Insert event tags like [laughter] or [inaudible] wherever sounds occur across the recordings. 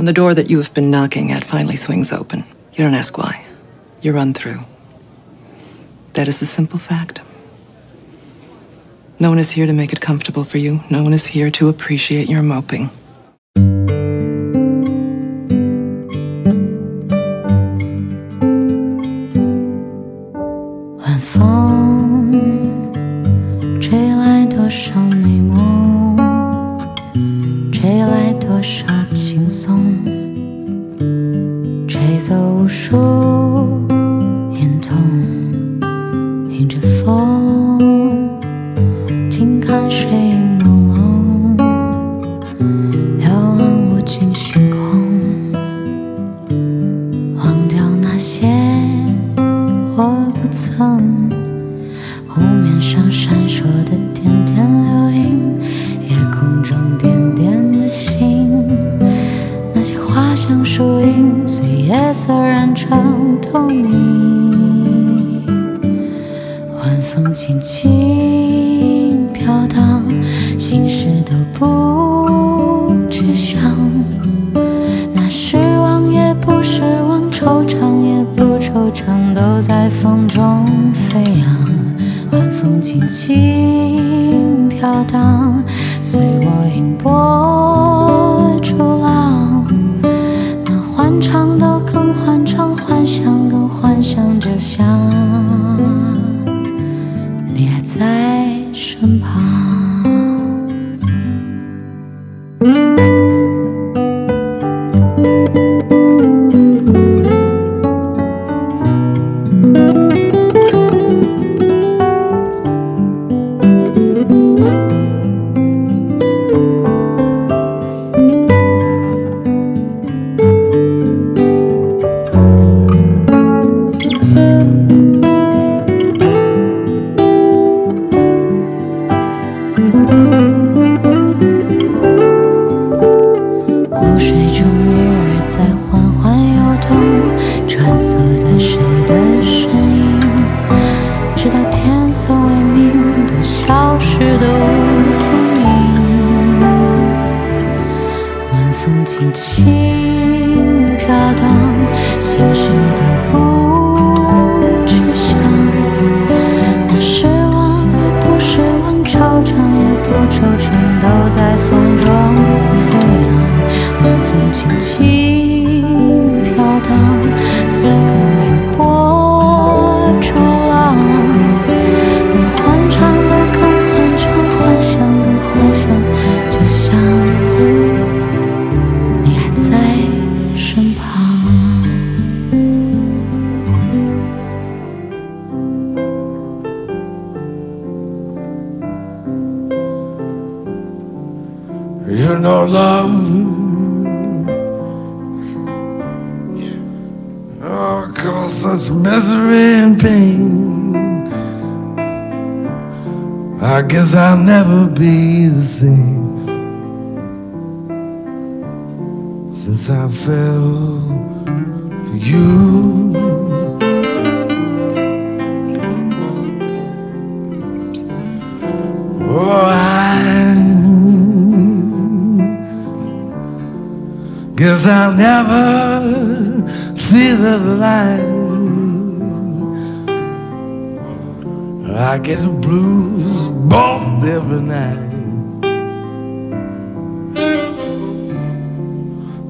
When the door that you have been knocking at finally swings open, you don't ask why. You run through. That is the simple fact. No one is here to make it comfortable for you. No one is here to appreciate your moping. 你晚风轻轻。fell for you. Oh, I guess I'll never see the light. I get the blues both every night.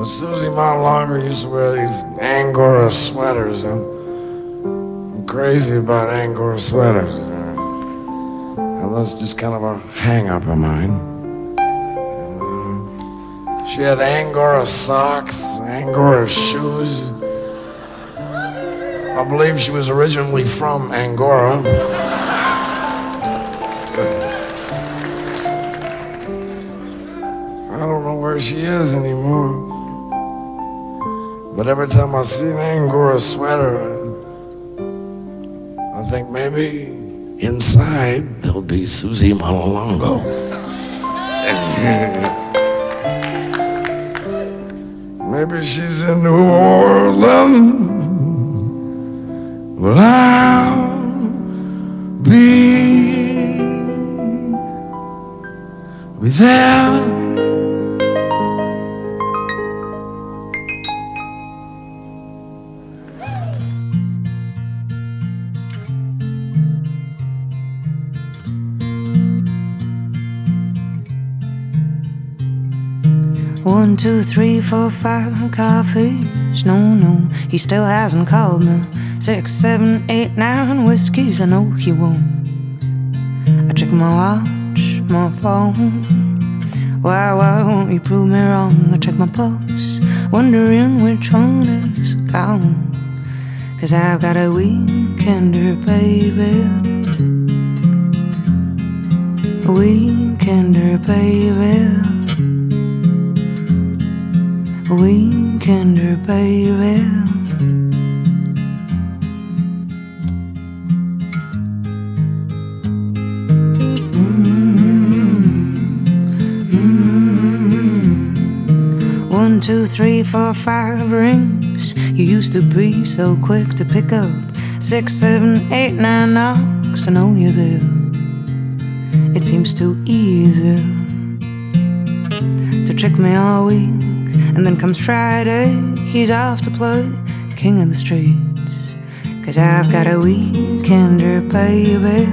but Susie Montlonger used to wear these Angora sweaters. And I'm crazy about Angora sweaters. And that's just kind of a hang up of mine. Um, she had Angora socks, Angora shoes. I believe she was originally from Angora. I don't know where she is anymore. But every time I see an sweater, I think maybe inside there'll be Susie Malolongo. [laughs] maybe she's in New Orleans. Well, I'll be, there. Two, three, four, five coffees. No, no, he still hasn't called me. Six, seven, eight, nine whiskeys. I know he won't. I check my watch, my phone. Why, why won't you prove me wrong? I check my pulse, wondering which one is gone. Cause I've got a weekender, baby. A weekender, baby weekender, baby. Mm-hmm. One, two, three, four, five rings. You used to be so quick to pick up six, seven, eight, nine knocks. I know you're there. It seems too easy to trick me all week. And then comes Friday, he's off to play King of the Streets. Cause I've got a weekender baby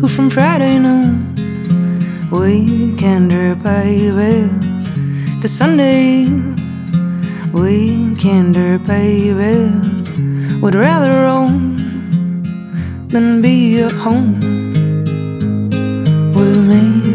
who from Friday noon, weekender baby, to Sunday, weekender baby, would rather roam than be at home with me.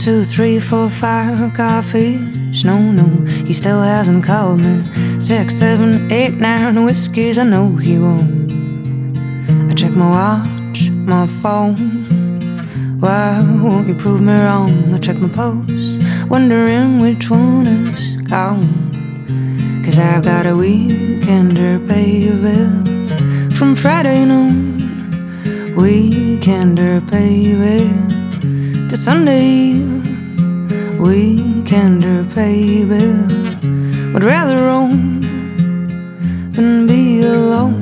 Two, three, four, five coffees. No, no, he still hasn't called me. Six, seven, eight, nine whiskeys. I know he won't. I check my watch, my phone. Why won't you prove me wrong? I check my post, wondering which one is gone. Cause I've got a weekender, baby. From Friday noon, weekender, baby to Sunday weekender, baby. Would rather roam than be alone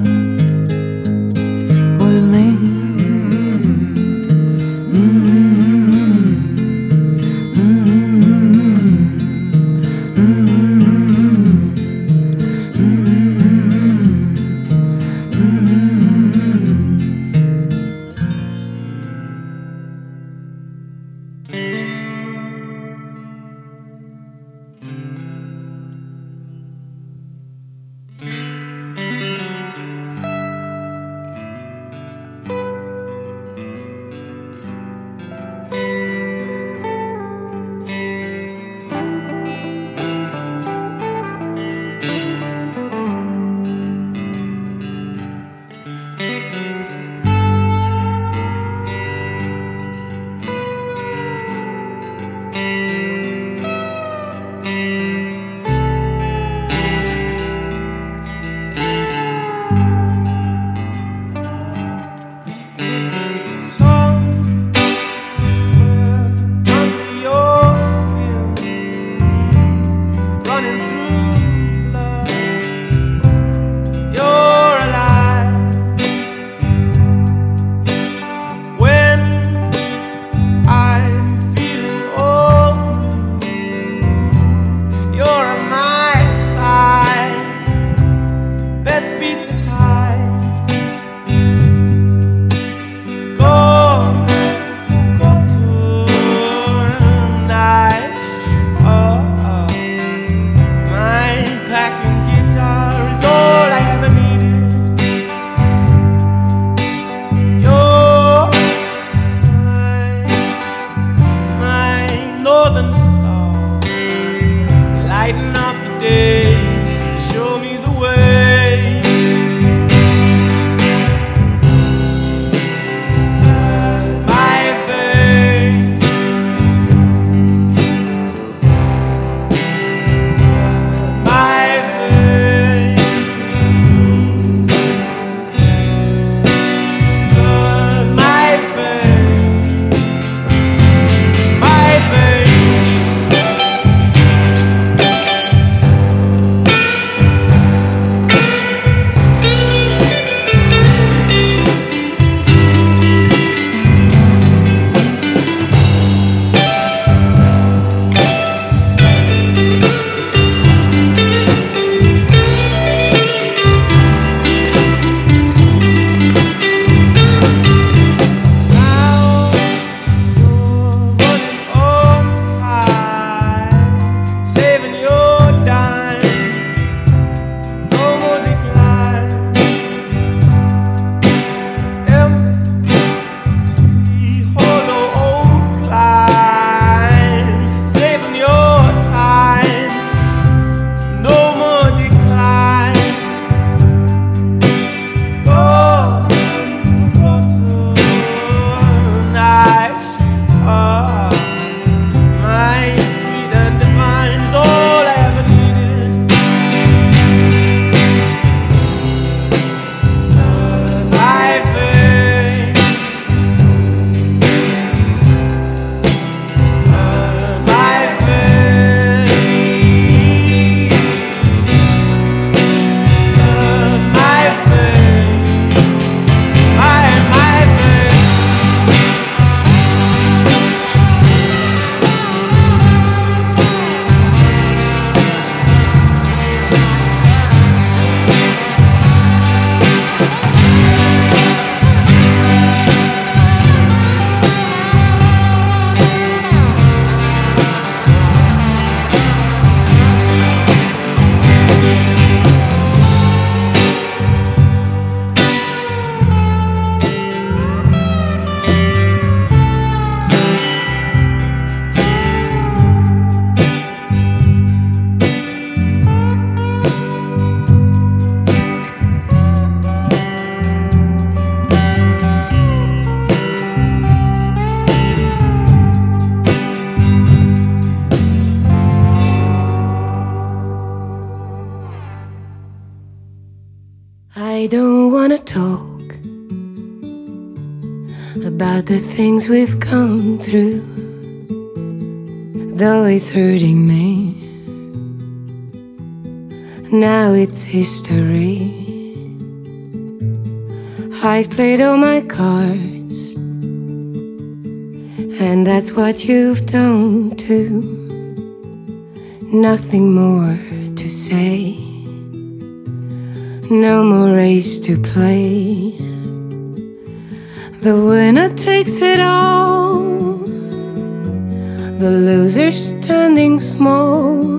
don't wanna talk about the things we've come through, though it's hurting me. Now it's history. I've played all my cards, and that's what you've done too. Nothing more to say, no more race to play. The winner takes it all, the loser standing small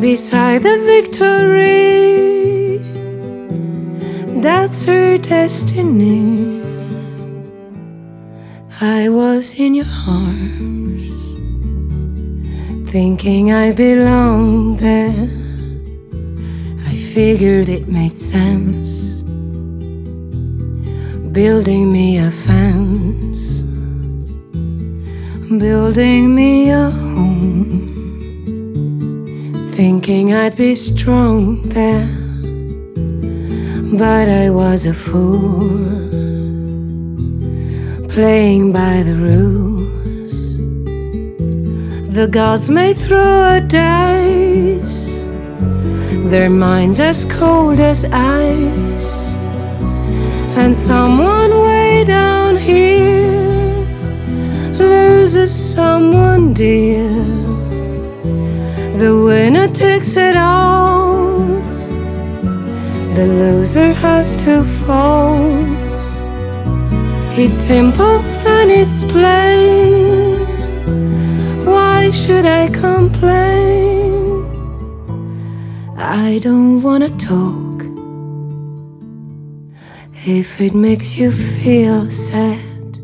beside the victory. That's her destiny. I was in your arms, thinking I belonged there. Figured it made sense. Building me a fence, building me a home, thinking I'd be strong there, but I was a fool, playing by the rules. The gods may throw a dice, their minds as cold as ice and someone way down here loses someone dear. The winner takes it all, the loser has to fall. It's simple and it's plain. Why should I complain? I don't wanna talk. If it makes you feel sad,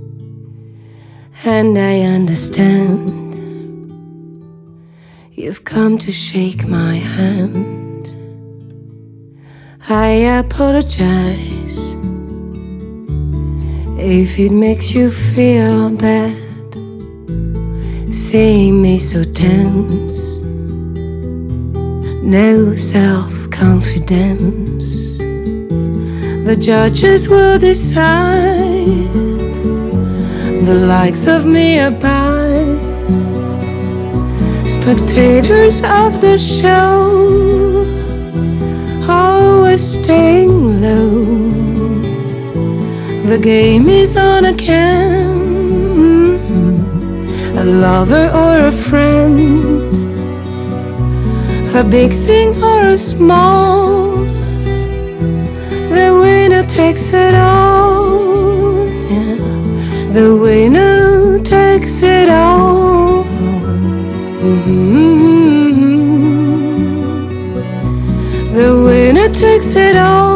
and I understand, you've come to shake my hand. I apologize. If it makes you feel bad, seeing me so tense, no self confidence the judges will decide. The likes of me abide. Spectators of the show, always staying low. The game is on again. A lover or a friend, a big thing or a small the winner takes it all. Yeah. The winner takes it all. Mm-hmm. The winner takes it all.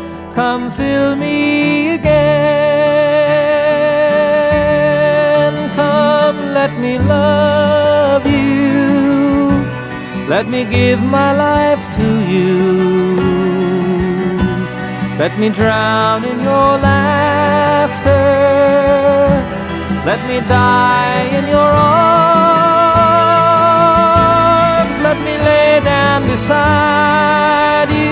Come fill me again. Come, let me love you. Let me give my life to you. Let me drown in your laughter. Let me die in your arms let me lay down beside you.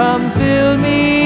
Come fill me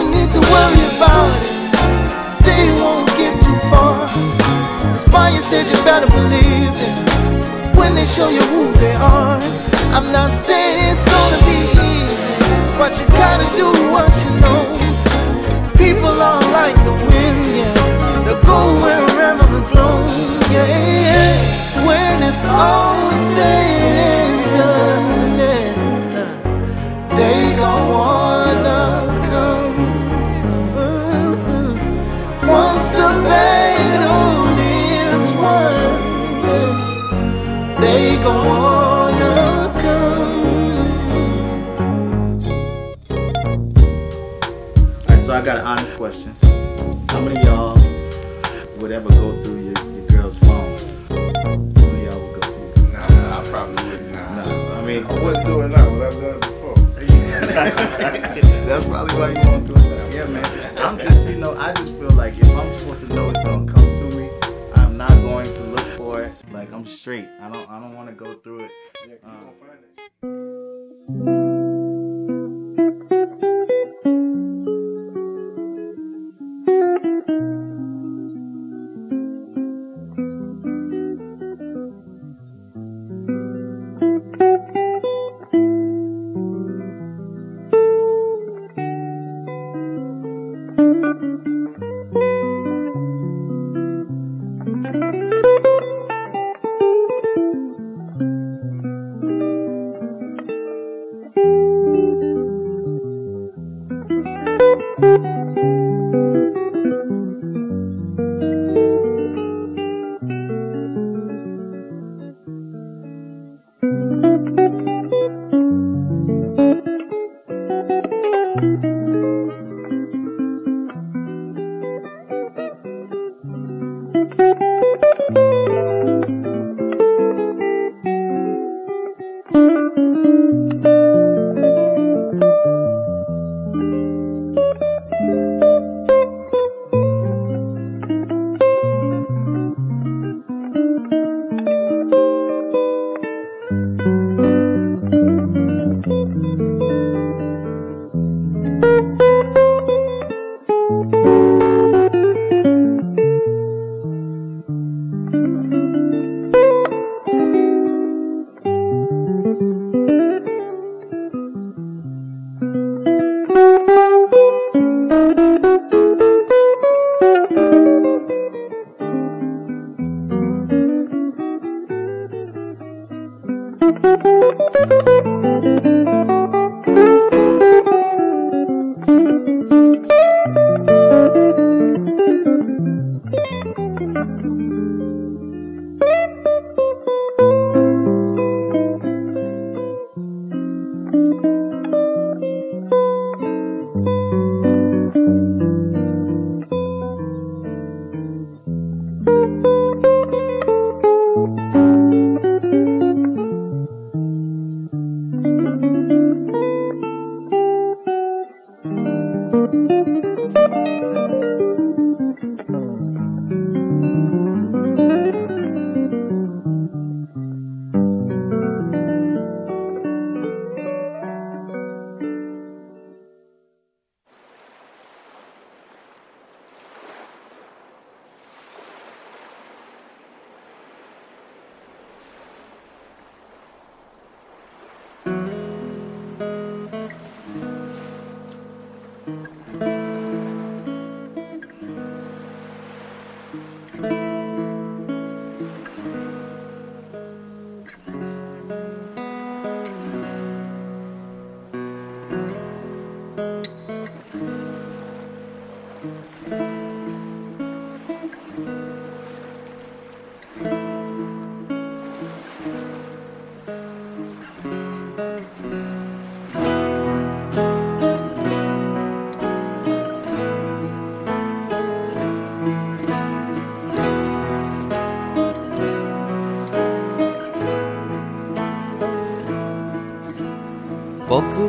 don't need to worry about it. They won't get too far. Maya said you better believe them when they show you who they are. I'm not saying it's gonna be easy, but you gotta do what you know. People are like the wind, yeah. They'll go wherever it blows, yeah, yeah. When it's all said got an honest question. How many of y'all would ever go through your, your girl's phone? How many of y'all would go through? Nah, nah, I probably wouldn't. Nah. No, I mean, I wouldn't do it now, but I've done it before. [laughs] That's probably why you won't do it now. Yeah, man. I'm just, you know, I just feel like if I'm supposed to know it's gonna come to me, I'm not going to look for it. Like I'm straight. I don't, I don't want to go through it. Um,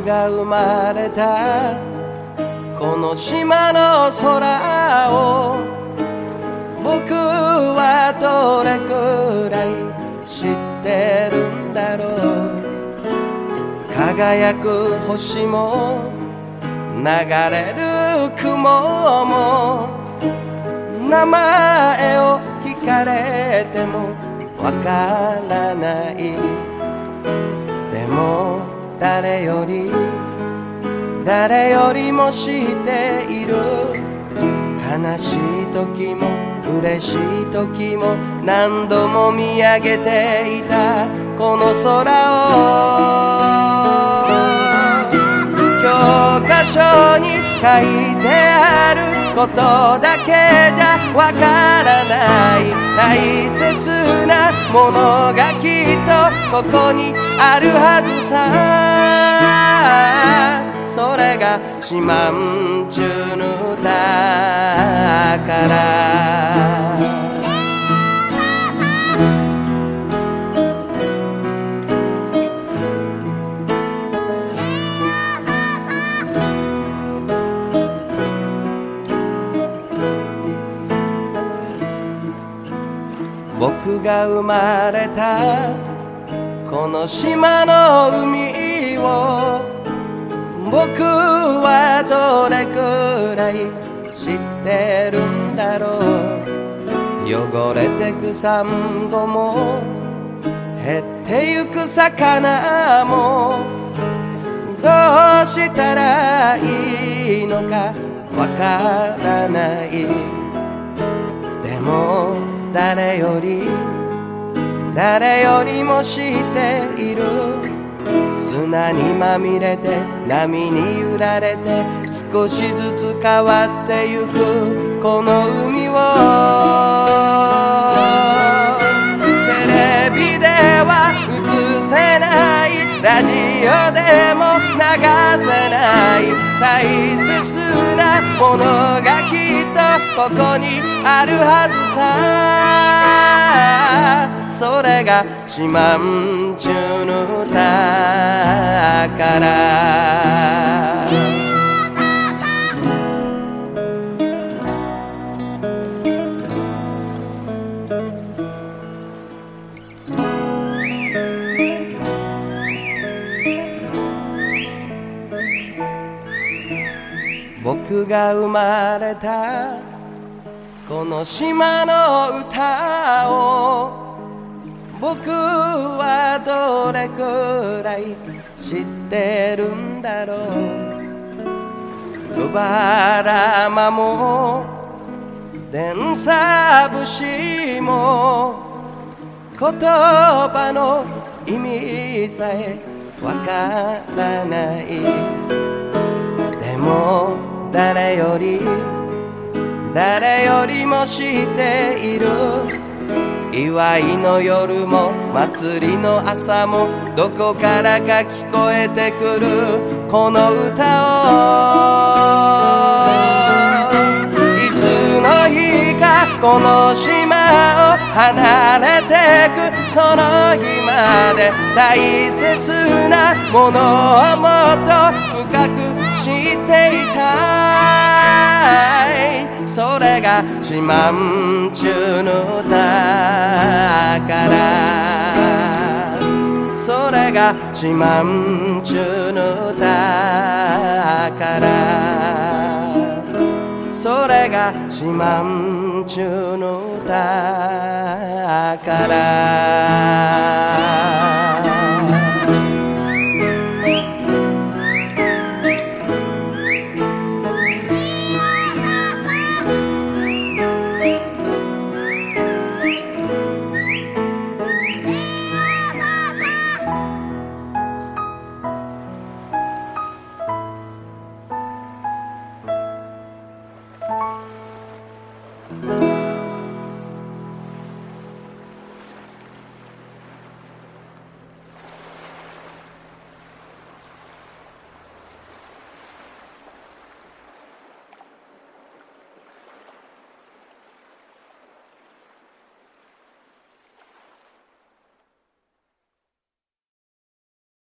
が生まれた。この島の空を僕はどれくらい知ってるんだろう。輝く星も流れる雲も。名前を聞かれてもわからない。でも誰より誰よりも知っている。悲しい時も嬉しい時も何度も見上げていた。この空を教科書に書いてあることだけじゃわからない。大切なものがきっとここにあるはずさ。それが四万十の宝僕が生まれたこの島の海を僕はどれくらい知ってるんだろう。汚れてくサンゴも減ってゆく魚もどうしたらいいのかわからないでも誰より誰よりも知っている砂にまみれて波に揺られて少しずつ変わってゆくこの海を。テレビでは映せないラジオでも流せない大切なものがきっとここにあるはずさ。それが四万十の宝。僕が生まれたこの島の歌を僕はどれくらい知ってるんだろう。バラマも電サ節も言葉の意味さえわからない。でも誰より誰よりも知っている。祝いの夜も祭りの朝もどこからか聞こえてくるこの歌を。いつの日かこの島を離れてくその日まで大切なものをもっと深く知っていたい。それが四万中の歌からそれが四万中の歌からそれが四万中の歌から